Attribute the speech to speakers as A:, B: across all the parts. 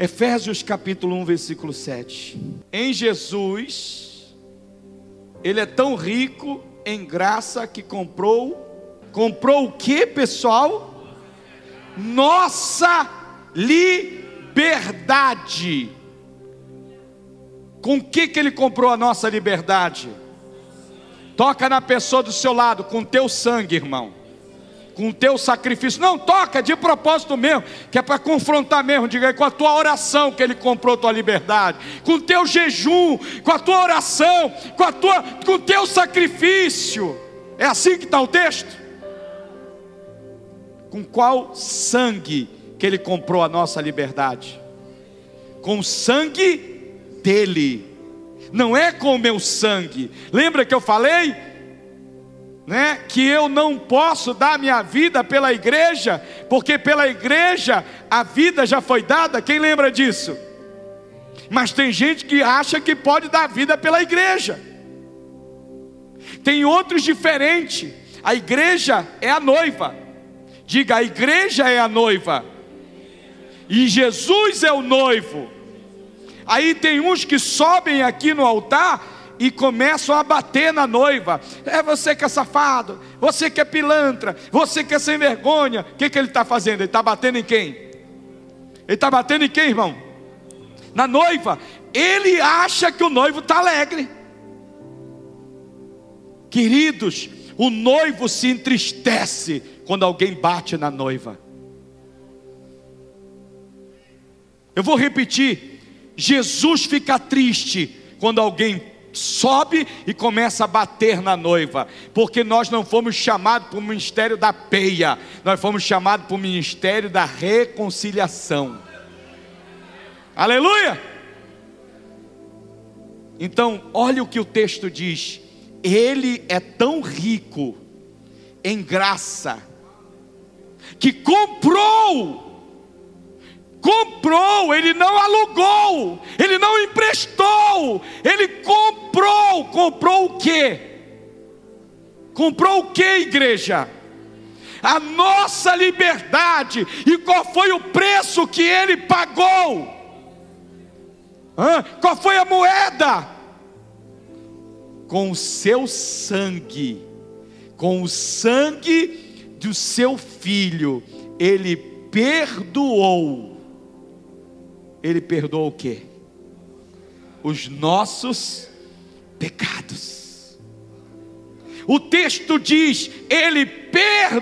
A: Efésios capítulo 1, versículo 7. Em Jesus, Ele é tão rico em graça que comprou. Comprou o que, pessoal? Nossa liberdade. Com o que, que Ele comprou a nossa liberdade? Toca na pessoa do seu lado, com teu sangue, irmão com o teu sacrifício. Não, toca de propósito mesmo, que é para confrontar mesmo. Diga aí, com a tua oração que ele comprou tua liberdade, com o teu jejum, com a tua oração, com, a tua, com o teu sacrifício. É assim que está o texto? Com qual sangue que ele comprou a nossa liberdade? Com o sangue dele, não é com o meu sangue. Lembra que eu falei? Né, que eu não posso dar minha vida pela igreja, porque pela igreja a vida já foi dada, quem lembra disso? Mas tem gente que acha que pode dar vida pela igreja. Tem outros diferentes. A igreja é a noiva. Diga, a igreja é a noiva. E Jesus é o noivo. Aí tem uns que sobem aqui no altar e começam a bater na noiva. É você que é safado, você que é pilantra, você que é sem vergonha. O que, que ele está fazendo? Ele está batendo em quem? Ele está batendo em quem, irmão? Na noiva. Ele acha que o noivo está alegre. Queridos, o noivo se entristece quando alguém bate na noiva. Eu vou repetir: Jesus fica triste quando alguém sobe e começa a bater na noiva, porque nós não fomos chamados para o ministério da peia, nós fomos chamados para o ministério da reconciliação. Aleluia! Então, olha o que o texto diz: Ele é tão rico em graça, que comprou comprou, ele não alugou, ele não emprestou, ele comprou. Comprou o quê? Comprou o que, igreja? A nossa liberdade. E qual foi o preço que ele pagou? Hã? Qual foi a moeda? Com o seu sangue, com o sangue do seu filho, ele perdoou ele perdoa o quê? Os nossos pecados. O texto diz: Ele perdoará.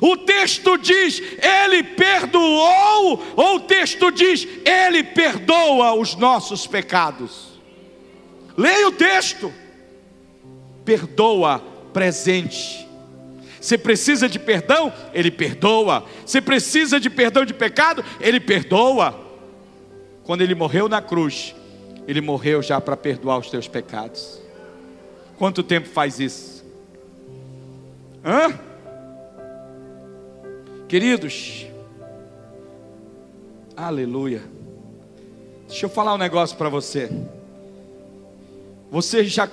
A: O texto diz: Ele perdoou, ou o texto diz: Ele perdoa os nossos pecados. Leia o texto. Perdoa presente você precisa de perdão? Ele perdoa. Você precisa de perdão de pecado? Ele perdoa. Quando ele morreu na cruz, ele morreu já para perdoar os teus pecados. Quanto tempo faz isso? Hã? Queridos, aleluia. Deixa eu falar um negócio para você. Você já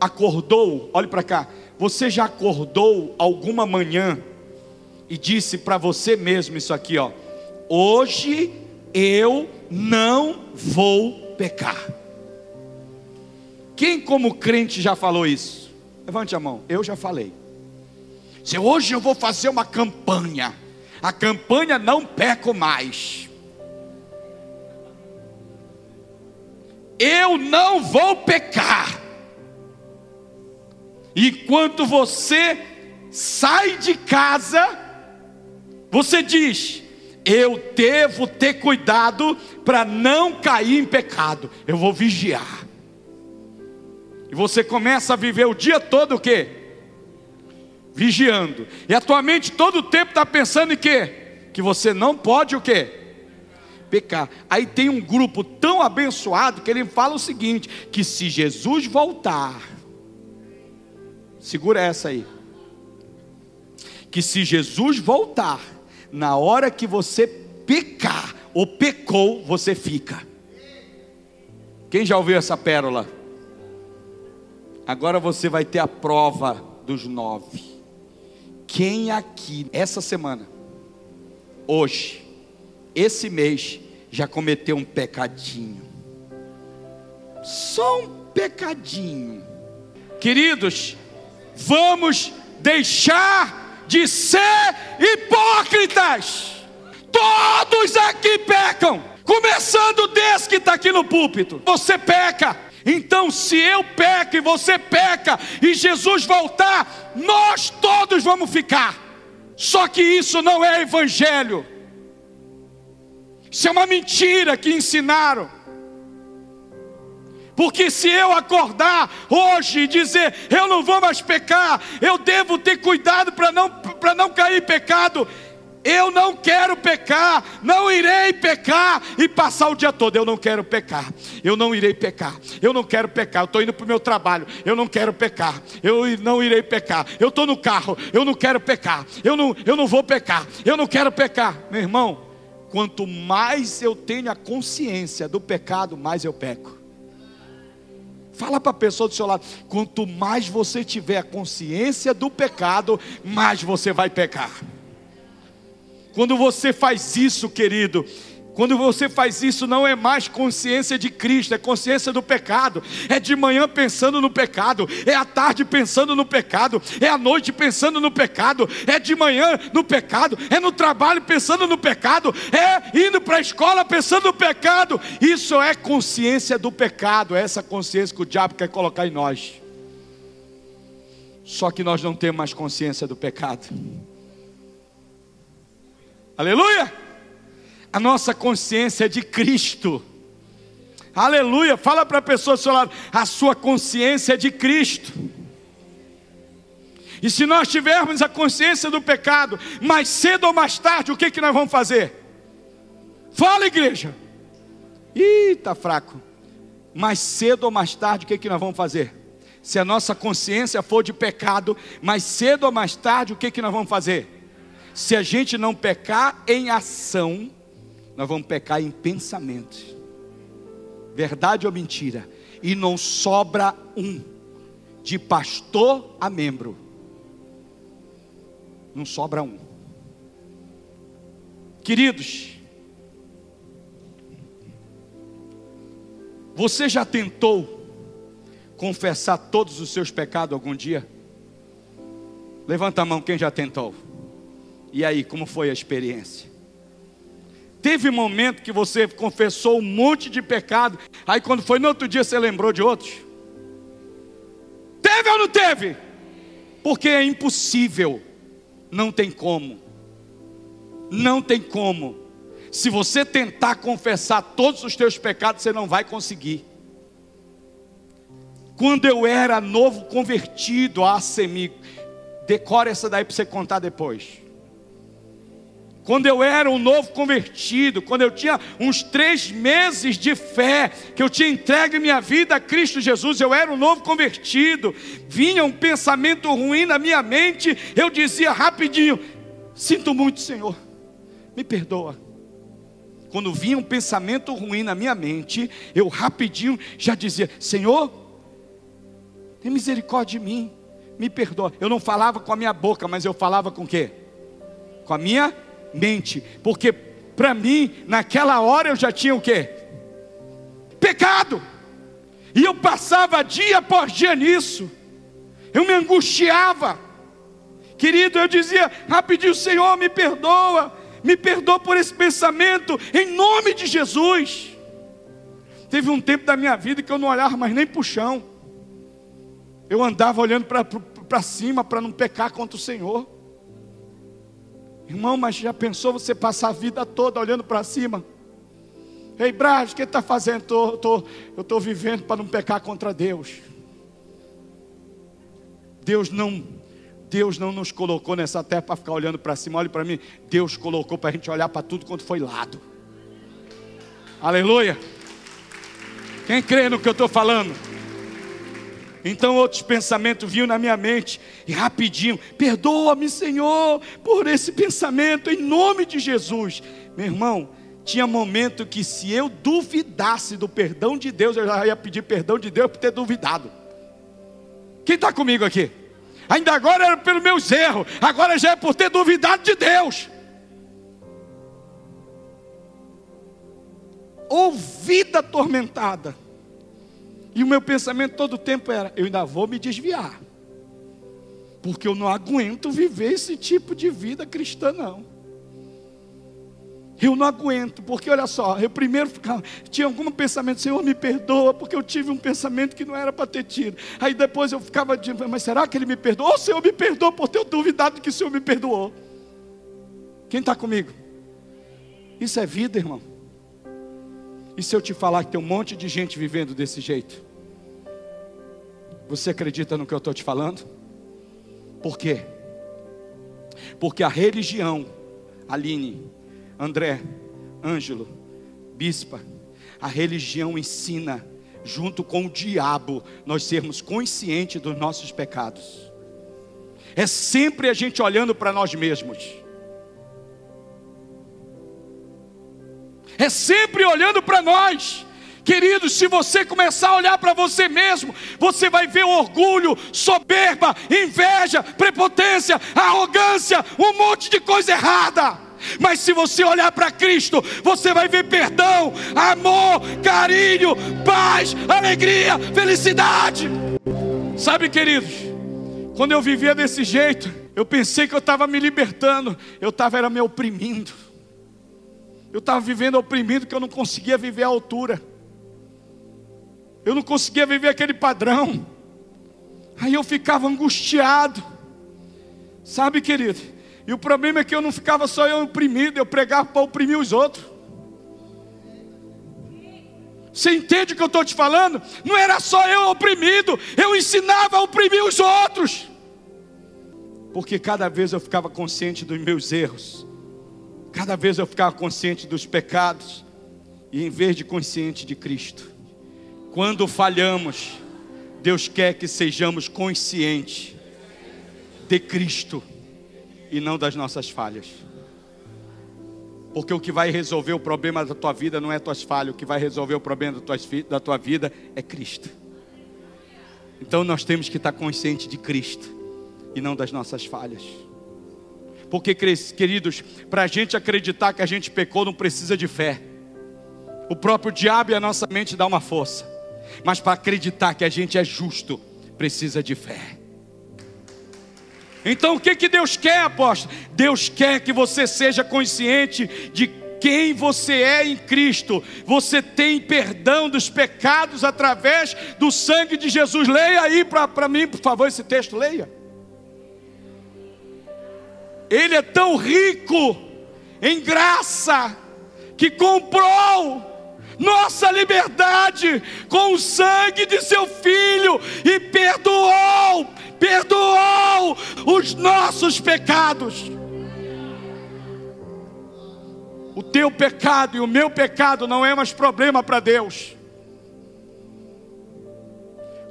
A: acordou? Olhe para cá. Você já acordou alguma manhã e disse para você mesmo isso aqui, ó: Hoje eu não vou pecar. Quem como crente já falou isso? Levante a mão. Eu já falei. Se hoje eu vou fazer uma campanha, a campanha não peco mais. Eu não vou pecar. E quando você sai de casa, você diz: Eu devo ter cuidado para não cair em pecado. Eu vou vigiar. E você começa a viver o dia todo o quê? Vigiando. E a tua mente todo o tempo está pensando em quê? Que você não pode o quê? Pecar. Aí tem um grupo tão abençoado que ele fala o seguinte: que se Jesus voltar, Segura essa aí. Que se Jesus voltar, na hora que você pecar ou pecou, você fica. Quem já ouviu essa pérola? Agora você vai ter a prova dos nove. Quem aqui, essa semana, hoje, esse mês já cometeu um pecadinho. Só um pecadinho. Queridos, vamos deixar de ser hipócritas. Todos aqui pecam, começando desse que está aqui no púlpito. Você peca. Então, se eu peco e você peca, e Jesus voltar, nós todos vamos ficar. Só que isso não é evangelho. Isso é uma mentira que ensinaram. Porque se eu acordar hoje e dizer, eu não vou mais pecar, eu devo ter cuidado para não, não cair em pecado, eu não quero pecar, não irei pecar e passar o dia todo. Eu não quero pecar, eu não irei pecar, eu não quero pecar. Eu estou indo para o meu trabalho, eu não quero pecar, eu não irei pecar. Eu estou no carro, eu não quero pecar, eu não, eu não vou pecar, eu não quero pecar. Meu irmão, quanto mais eu tenho a consciência do pecado, mais eu peco. Fala para a pessoa do seu lado: quanto mais você tiver consciência do pecado, mais você vai pecar. Quando você faz isso, querido, quando você faz isso, não é mais consciência de Cristo, é consciência do pecado. É de manhã pensando no pecado, é à tarde pensando no pecado, é à noite pensando no pecado, é de manhã no pecado, é no trabalho pensando no pecado, é indo para a escola pensando no pecado. Isso é consciência do pecado, é essa consciência que o diabo quer colocar em nós. Só que nós não temos mais consciência do pecado. Aleluia! A nossa consciência é de Cristo. Aleluia! Fala para a pessoa do seu lado, a sua consciência é de Cristo. E se nós tivermos a consciência do pecado, mais cedo ou mais tarde, o que, que nós vamos fazer? Fala, igreja. Ih, está fraco. Mais cedo ou mais tarde, o que, que nós vamos fazer? Se a nossa consciência for de pecado, mais cedo ou mais tarde, o que, que nós vamos fazer? Se a gente não pecar em ação, nós vamos pecar em pensamento. Verdade ou mentira? E não sobra um, de pastor a membro. Não sobra um. Queridos, você já tentou confessar todos os seus pecados algum dia? Levanta a mão quem já tentou. E aí, como foi a experiência? Teve momento que você confessou um monte de pecado, aí quando foi no outro dia você lembrou de outros? Teve ou não teve? Porque é impossível, não tem como. Não tem como. Se você tentar confessar todos os teus pecados, você não vai conseguir. Quando eu era novo convertido a semi, decora essa daí para você contar depois quando eu era um novo convertido, quando eu tinha uns três meses de fé, que eu tinha entregue minha vida a Cristo Jesus, eu era um novo convertido, vinha um pensamento ruim na minha mente, eu dizia rapidinho: Sinto muito, Senhor, me perdoa. Quando vinha um pensamento ruim na minha mente, eu rapidinho já dizia: Senhor, tem misericórdia de mim, me perdoa. Eu não falava com a minha boca, mas eu falava com o quê? Com a minha mente, porque para mim, naquela hora eu já tinha o quê? Pecado. E eu passava dia após dia nisso. Eu me angustiava. Querido, eu dizia rapidinho, Senhor, me perdoa. Me perdoa por esse pensamento, em nome de Jesus. Teve um tempo da minha vida que eu não olhava mais nem para o chão. Eu andava olhando para cima para não pecar contra o Senhor. Irmão, mas já pensou você passar a vida toda olhando para cima? Ei, Braz, o que está fazendo? Tô, tô, eu estou vivendo para não pecar contra Deus. Deus não, Deus não nos colocou nessa terra para ficar olhando para cima. Olhe para mim. Deus colocou para a gente olhar para tudo quanto foi lado. Aleluia. Quem crê no que eu estou falando? Então outros pensamentos vinham na minha mente e rapidinho, perdoa-me, Senhor, por esse pensamento em nome de Jesus. Meu irmão, tinha momento que se eu duvidasse do perdão de Deus, eu já ia pedir perdão de Deus por ter duvidado. Quem está comigo aqui? Ainda agora era pelos meus erros, agora já é por ter duvidado de Deus. ou vida atormentada. E o meu pensamento todo o tempo era: eu ainda vou me desviar, porque eu não aguento viver esse tipo de vida cristã, não. Eu não aguento, porque olha só, eu primeiro ficava, tinha algum pensamento, Senhor, me perdoa, porque eu tive um pensamento que não era para ter tido. Aí depois eu ficava dizendo, mas será que Ele me perdoou? O Senhor me perdoou por ter duvidado que o Senhor me perdoou. Quem está comigo? Isso é vida, irmão. E se eu te falar que tem um monte de gente vivendo desse jeito? Você acredita no que eu estou te falando? Por quê? Porque a religião, Aline, André, Ângelo, Bispa, a religião ensina, junto com o diabo, nós sermos conscientes dos nossos pecados. É sempre a gente olhando para nós mesmos. É sempre olhando para nós. Queridos, se você começar a olhar para você mesmo, você vai ver orgulho, soberba, inveja, prepotência, arrogância, um monte de coisa errada. Mas se você olhar para Cristo, você vai ver perdão, amor, carinho, paz, alegria, felicidade. Sabe, queridos, quando eu vivia desse jeito, eu pensei que eu estava me libertando, eu estava me oprimindo. Eu estava vivendo oprimido que eu não conseguia viver a altura. Eu não conseguia viver aquele padrão. Aí eu ficava angustiado. Sabe, querido? E o problema é que eu não ficava só eu oprimido, eu pregava para oprimir os outros. Você entende o que eu estou te falando? Não era só eu oprimido, eu ensinava a oprimir os outros. Porque cada vez eu ficava consciente dos meus erros, cada vez eu ficava consciente dos pecados, e em vez de consciente de Cristo, quando falhamos, Deus quer que sejamos conscientes de Cristo e não das nossas falhas. Porque o que vai resolver o problema da tua vida não é tuas falhas, o que vai resolver o problema da tua vida é Cristo. Então nós temos que estar conscientes de Cristo e não das nossas falhas. Porque, queridos, para a gente acreditar que a gente pecou, não precisa de fé. O próprio diabo e a nossa mente dá uma força. Mas para acreditar que a gente é justo, precisa de fé. Então o que, que Deus quer, apóstolo? Deus quer que você seja consciente de quem você é em Cristo. Você tem perdão dos pecados através do sangue de Jesus. Leia aí para mim, por favor, esse texto, leia. Ele é tão rico em graça que comprou nossa liberdade com o sangue de seu filho e perdoou, perdoou os nossos pecados. O teu pecado e o meu pecado não é mais problema para Deus.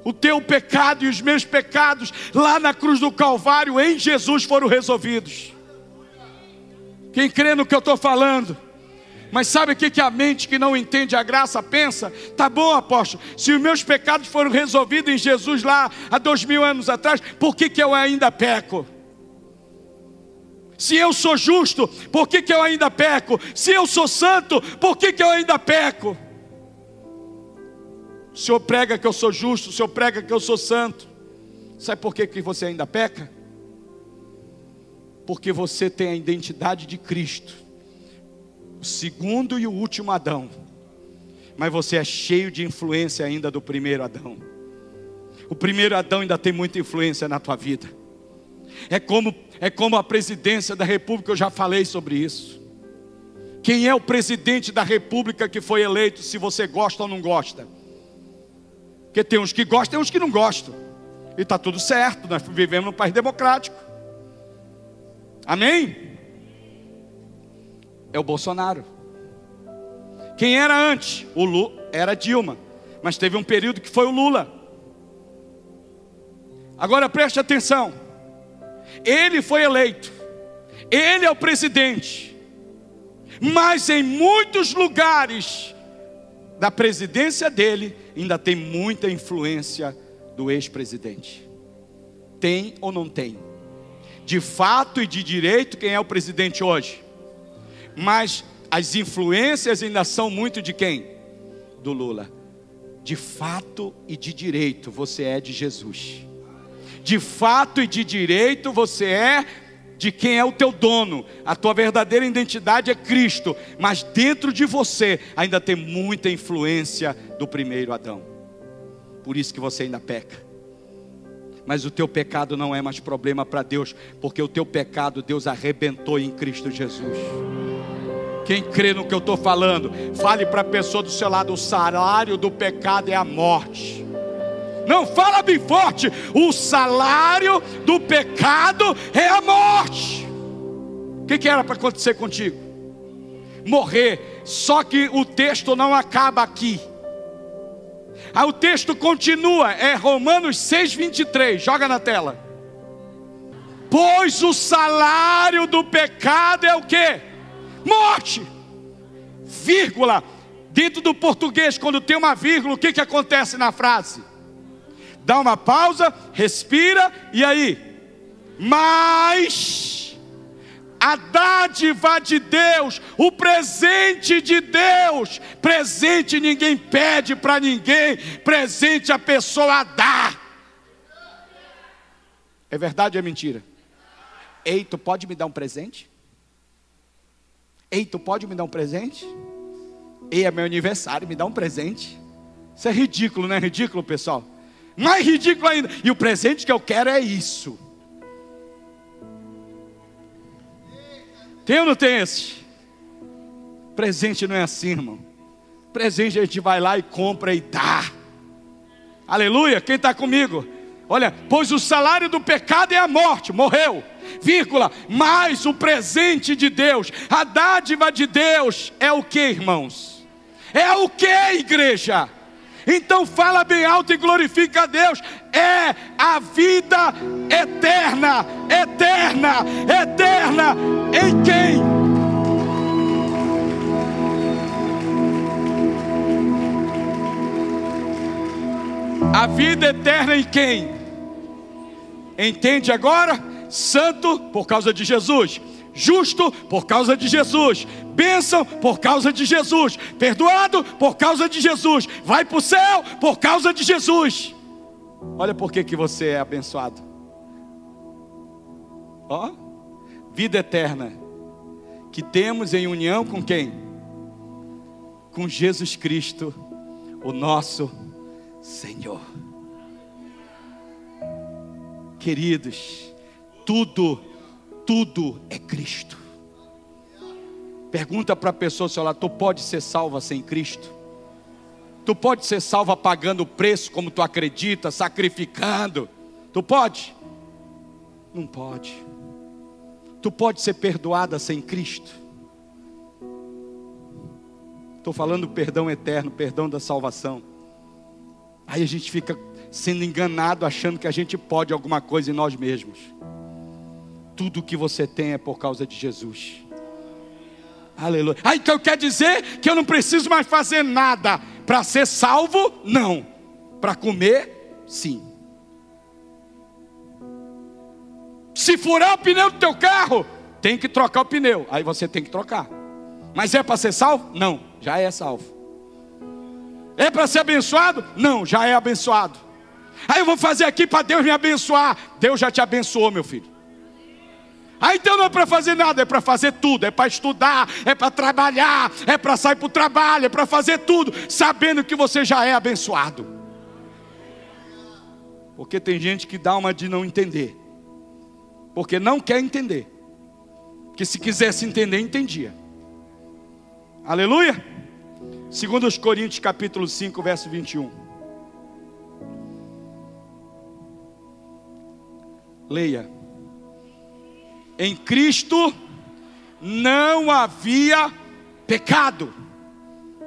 A: O teu pecado e os meus pecados lá na cruz do Calvário em Jesus foram resolvidos. Quem crê no que eu estou falando? Mas sabe o que, que a mente que não entende a graça pensa? Tá bom, apóstolo, se os meus pecados foram resolvidos em Jesus lá há dois mil anos atrás, por que, que eu ainda peco? Se eu sou justo, por que, que eu ainda peco? Se eu sou santo, por que, que eu ainda peco? O Senhor prega que eu sou justo, o Senhor prega que eu sou santo. Sabe por que, que você ainda peca? Porque você tem a identidade de Cristo o segundo e o último Adão, mas você é cheio de influência ainda do primeiro Adão. O primeiro Adão ainda tem muita influência na tua vida. É como é como a presidência da República, eu já falei sobre isso. Quem é o presidente da República que foi eleito, se você gosta ou não gosta? Porque tem uns que gostam e uns que não gostam. E está tudo certo, nós vivemos num país democrático. Amém? é o Bolsonaro. Quem era antes? O Lula era Dilma, mas teve um período que foi o Lula. Agora preste atenção. Ele foi eleito. Ele é o presidente. Mas em muitos lugares da presidência dele ainda tem muita influência do ex-presidente. Tem ou não tem? De fato e de direito, quem é o presidente hoje? mas as influências ainda são muito de quem? Do Lula. De fato e de direito, você é de Jesus. De fato e de direito, você é de quem é o teu dono. A tua verdadeira identidade é Cristo, mas dentro de você ainda tem muita influência do primeiro Adão. Por isso que você ainda peca. Mas o teu pecado não é mais problema para Deus, porque o teu pecado Deus arrebentou em Cristo Jesus. Quem crê no que eu estou falando, fale para a pessoa do seu lado: o salário do pecado é a morte. Não fala bem forte. O salário do pecado é a morte. O que, que era para acontecer contigo? Morrer. Só que o texto não acaba aqui. Aí o texto continua, é Romanos 6,23. Joga na tela. Pois o salário do pecado é o que? Morte. Vírgula. Dentro do português, quando tem uma vírgula, o que, que acontece na frase? Dá uma pausa, respira e aí? Mas a dádiva de Deus, o presente de Deus, presente ninguém pede para ninguém, presente a pessoa dá. É verdade ou é mentira? Ei, tu pode me dar um presente? Ei, tu pode me dar um presente? Ei, é meu aniversário, me dá um presente. Isso é ridículo, não é ridículo, pessoal? Mais ridículo ainda. E o presente que eu quero é isso. Tem ou não tem esse? Presente não é assim, irmão. Presente a gente vai lá e compra e dá. Aleluia. Quem está comigo? Olha, pois o salário do pecado é a morte, morreu, vírgula, mas o presente de Deus, a dádiva de Deus é o que, irmãos? É o que, igreja? Então fala bem alto e glorifica a Deus. É a vida eterna, eterna, eterna em quem? A vida eterna em quem? Entende agora? Santo por causa de Jesus justo por causa de Jesus, bênção por causa de Jesus, perdoado por causa de Jesus, vai para o céu por causa de Jesus. Olha por que, você é abençoado. Ó, vida eterna que temos em união com quem? Com Jesus Cristo, o nosso Senhor. Queridos, tudo tudo é Cristo. Pergunta para a pessoa se ela, tu pode ser salva sem Cristo? Tu pode ser salva pagando o preço como tu acredita, sacrificando? Tu pode? Não pode. Tu pode ser perdoada sem Cristo? Estou falando perdão eterno, perdão da salvação. Aí a gente fica sendo enganado achando que a gente pode alguma coisa em nós mesmos tudo que você tem é por causa de Jesus. Aleluia. Ah, então quer dizer que eu não preciso mais fazer nada para ser salvo? Não. Para comer? Sim. Se furar o pneu do teu carro, tem que trocar o pneu. Aí você tem que trocar. Mas é para ser salvo? Não, já é salvo. É para ser abençoado? Não, já é abençoado. Aí eu vou fazer aqui para Deus me abençoar. Deus já te abençoou, meu filho. Ah, então não é para fazer nada, é para fazer tudo, é para estudar, é para trabalhar, é para sair para o trabalho, é para fazer tudo, sabendo que você já é abençoado. Porque tem gente que dá uma de não entender, porque não quer entender, que se quisesse entender, entendia. Aleluia? Segundo os Coríntios capítulo 5, verso 21. Leia. Em Cristo não havia pecado.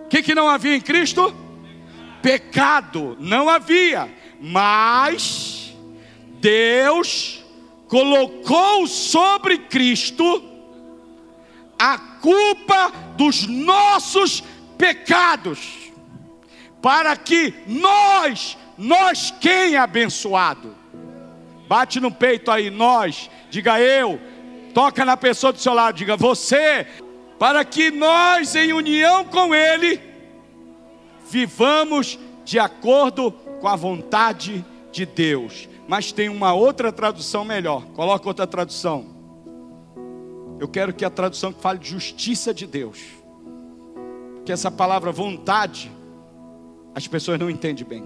A: O que, que não havia em Cristo? Pecado, não havia, mas Deus colocou sobre Cristo a culpa dos nossos pecados, para que nós, nós quem é abençoado? Bate no peito aí, nós, diga eu, Toca na pessoa do seu lado, diga: Você para que nós, em união com Ele, vivamos de acordo com a vontade de Deus. Mas tem uma outra tradução melhor. Coloca outra tradução. Eu quero que a tradução fale de justiça de Deus. Que essa palavra vontade, as pessoas não entendem bem.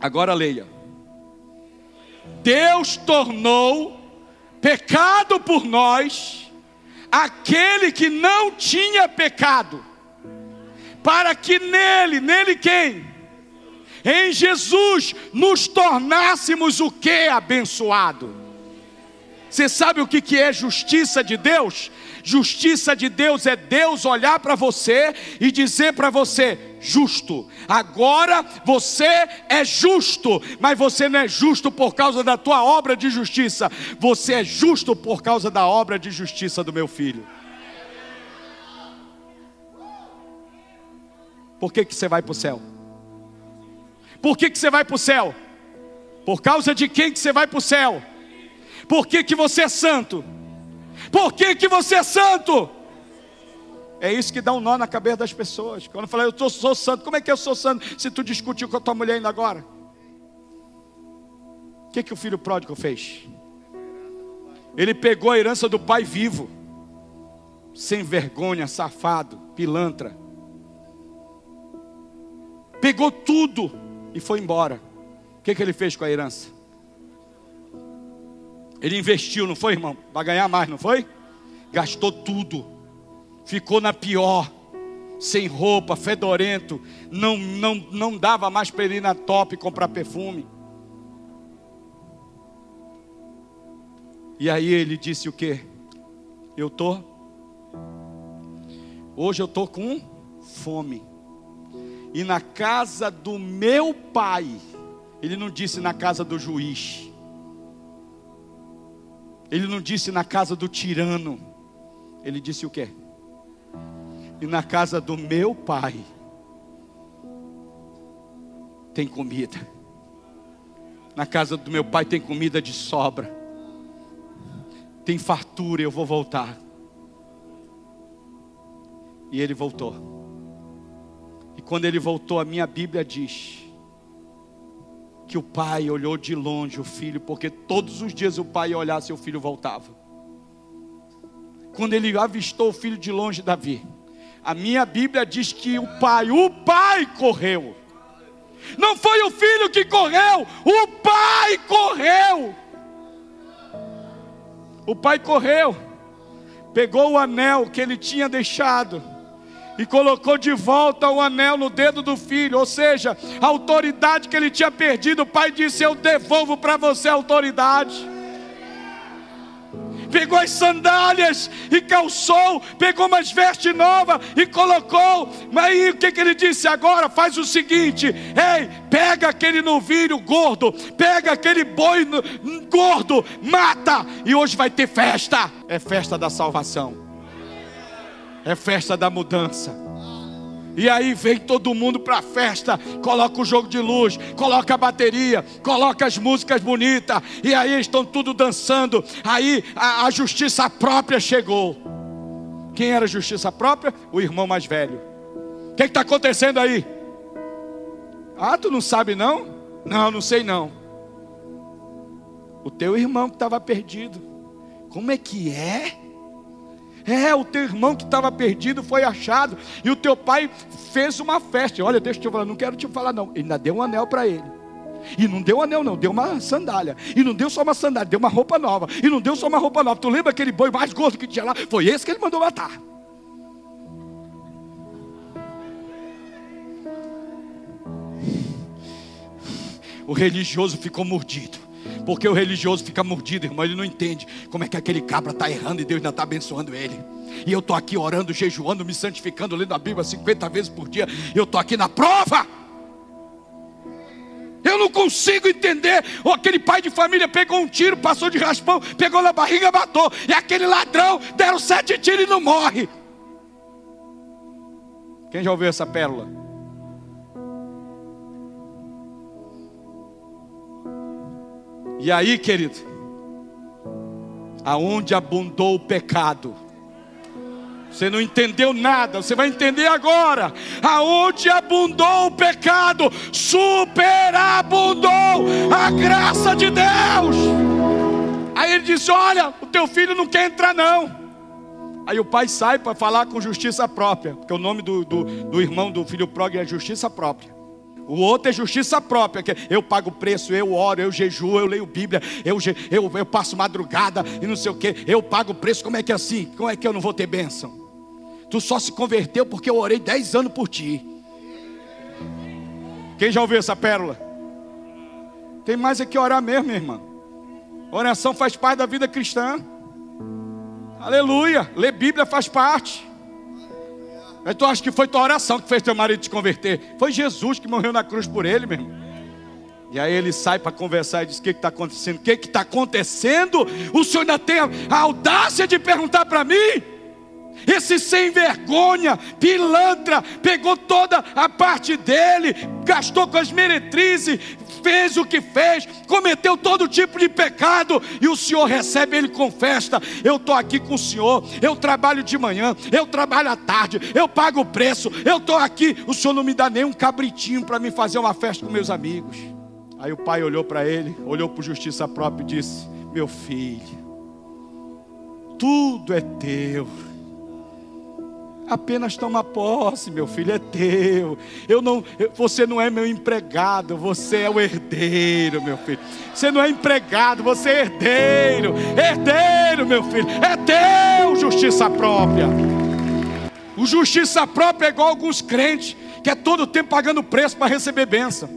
A: Agora leia. Deus tornou pecado por nós aquele que não tinha pecado, para que nele, nele quem? Em Jesus nos tornássemos o que abençoado. Você sabe o que é justiça de Deus? Justiça de Deus é Deus olhar para você e dizer para você: justo. Agora você é justo, mas você não é justo por causa da tua obra de justiça. Você é justo por causa da obra de justiça do meu filho. Por que, que você vai para o céu? Por que, que você vai para o céu? Por causa de quem que você vai para o céu? Por que, que você é santo? Por que, que você é santo? É isso que dá um nó na cabeça das pessoas. Quando eu falo, eu sou santo, como é que eu sou santo se tu discutiu com a tua mulher ainda agora? O que, que o filho pródigo fez? Ele pegou a herança do pai vivo, sem vergonha, safado, pilantra. Pegou tudo e foi embora. O que, que ele fez com a herança? Ele investiu, não foi, irmão? Para ganhar mais, não foi? Gastou tudo. Ficou na pior. Sem roupa, fedorento. Não, não, não dava mais para ele ir na top comprar perfume. E aí ele disse o que? Eu tô. Hoje eu tô com fome. E na casa do meu pai. Ele não disse na casa do juiz. Ele não disse na casa do tirano. Ele disse o quê? E na casa do meu pai tem comida. Na casa do meu pai tem comida de sobra. Tem fartura, eu vou voltar. E ele voltou. E quando ele voltou, a minha Bíblia diz que o pai olhou de longe o filho, porque todos os dias o pai ia olhar o filho voltava. Quando ele avistou o filho de longe, Davi, a minha Bíblia diz que o pai, o pai correu. Não foi o filho que correu, o pai correu. O pai correu, pegou o anel que ele tinha deixado e colocou de volta o anel no dedo do filho, ou seja, a autoridade que ele tinha perdido, o pai disse: Eu devolvo para você a autoridade. Pegou as sandálias e calçou, pegou umas vestes novas e colocou. Mas aí o que, que ele disse agora? Faz o seguinte: ei, pega aquele novilho gordo, pega aquele boi gordo, mata, e hoje vai ter festa. É festa da salvação é festa da mudança. E aí vem todo mundo para a festa, coloca o jogo de luz, coloca a bateria, coloca as músicas bonitas, e aí estão tudo dançando. Aí a, a justiça própria chegou. Quem era a justiça própria? O irmão mais velho. O que está acontecendo aí? Ah, tu não sabe não? Não, não sei não. O teu irmão que estava perdido. Como é que é? É, o teu irmão que estava perdido foi achado. E o teu pai fez uma festa. Olha, deixa eu te falar, não quero te falar, não. Ele ainda deu um anel para ele. E não deu anel, não, deu uma sandália. E não deu só uma sandália, deu uma roupa nova. E não deu só uma roupa nova. Tu lembra aquele boi mais gordo que tinha lá? Foi esse que ele mandou matar. O religioso ficou mordido. Porque o religioso fica mordido, irmão, ele não entende como é que aquele cabra está errando e Deus ainda está abençoando ele. E eu estou aqui orando, jejuando, me santificando, lendo a Bíblia 50 vezes por dia. E eu estou aqui na prova. Eu não consigo entender. Ou aquele pai de família pegou um tiro, passou de raspão, pegou na barriga, matou. E aquele ladrão deram sete tiros e não morre. Quem já ouviu essa pérola? E aí, querido, aonde abundou o pecado, Você não entendeu nada, você vai entender agora. Aonde abundou o pecado, superabundou a graça de Deus. Aí ele disse: Olha, o teu filho não quer entrar, não. Aí o pai sai para falar com justiça própria, porque o nome do, do, do irmão do filho pródigo é justiça própria. O outro é justiça própria, que eu pago o preço, eu oro, eu jejuo, eu leio Bíblia, eu, eu, eu passo madrugada e não sei o que, eu pago o preço, como é que é assim? Como é que eu não vou ter bênção? Tu só se converteu porque eu orei dez anos por ti. Quem já ouviu essa pérola? Tem mais é que orar mesmo, irmã. Oração faz parte da vida cristã. Aleluia. Ler Bíblia faz parte. Mas tu acha que foi tua oração que fez teu marido te converter? Foi Jesus que morreu na cruz por ele, meu irmão. E aí ele sai para conversar e diz: O que está acontecendo? O que está acontecendo? O senhor ainda tem a audácia de perguntar para mim? Esse sem vergonha, pilantra, pegou toda a parte dele, gastou com as meretrizes, fez o que fez, cometeu todo tipo de pecado, e o Senhor recebe ele com festa. Eu estou aqui com o Senhor, eu trabalho de manhã, eu trabalho à tarde, eu pago o preço, eu estou aqui. O Senhor não me dá nem um cabritinho para me fazer uma festa com meus amigos. Aí o pai olhou para ele, olhou por justiça própria e disse: Meu filho, tudo é teu Apenas toma posse, meu filho, é teu. Eu não, você não é meu empregado, você é o herdeiro, meu filho. Você não é empregado, você é herdeiro. Herdeiro, meu filho, é teu justiça própria. O justiça própria é igual alguns crentes que é todo tempo pagando preço para receber bênção.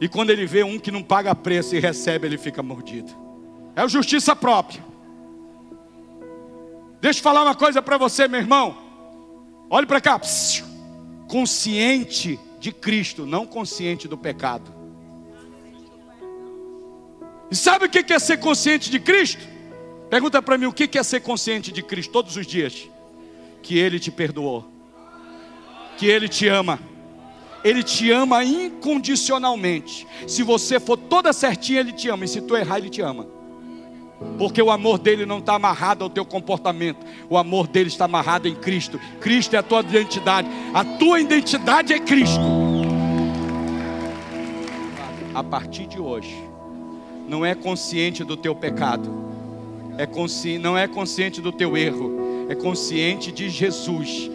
A: E quando ele vê um que não paga preço e recebe, ele fica mordido. É o justiça própria. Deixa eu falar uma coisa para você, meu irmão. Olhe para cá. Consciente de Cristo, não consciente do pecado. E sabe o que é ser consciente de Cristo? Pergunta para mim o que é ser consciente de Cristo todos os dias. Que Ele te perdoou, que Ele te ama, Ele te ama incondicionalmente. Se você for toda certinha, Ele te ama, e se tu errar, Ele te ama. Porque o amor dele não está amarrado ao teu comportamento, o amor dele está amarrado em Cristo. Cristo é a tua identidade, a tua identidade é Cristo. A partir de hoje, não é consciente do teu pecado, é consci... não é consciente do teu erro, é consciente de Jesus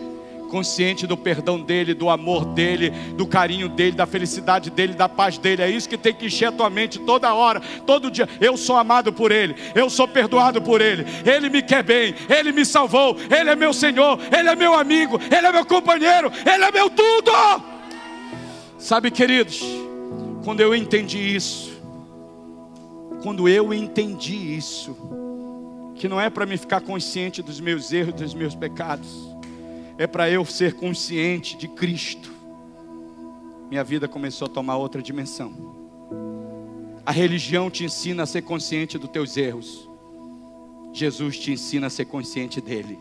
A: consciente do perdão dele, do amor dele, do carinho dele, da felicidade dele, da paz dele. É isso que tem que encher a tua mente toda hora, todo dia. Eu sou amado por ele, eu sou perdoado por ele, ele me quer bem, ele me salvou, ele é meu Senhor, ele é meu amigo, ele é meu companheiro, ele é meu tudo. Sabe, queridos, quando eu entendi isso, quando eu entendi isso, que não é para me ficar consciente dos meus erros, dos meus pecados, é para eu ser consciente de Cristo. Minha vida começou a tomar outra dimensão. A religião te ensina a ser consciente dos teus erros. Jesus te ensina a ser consciente dele.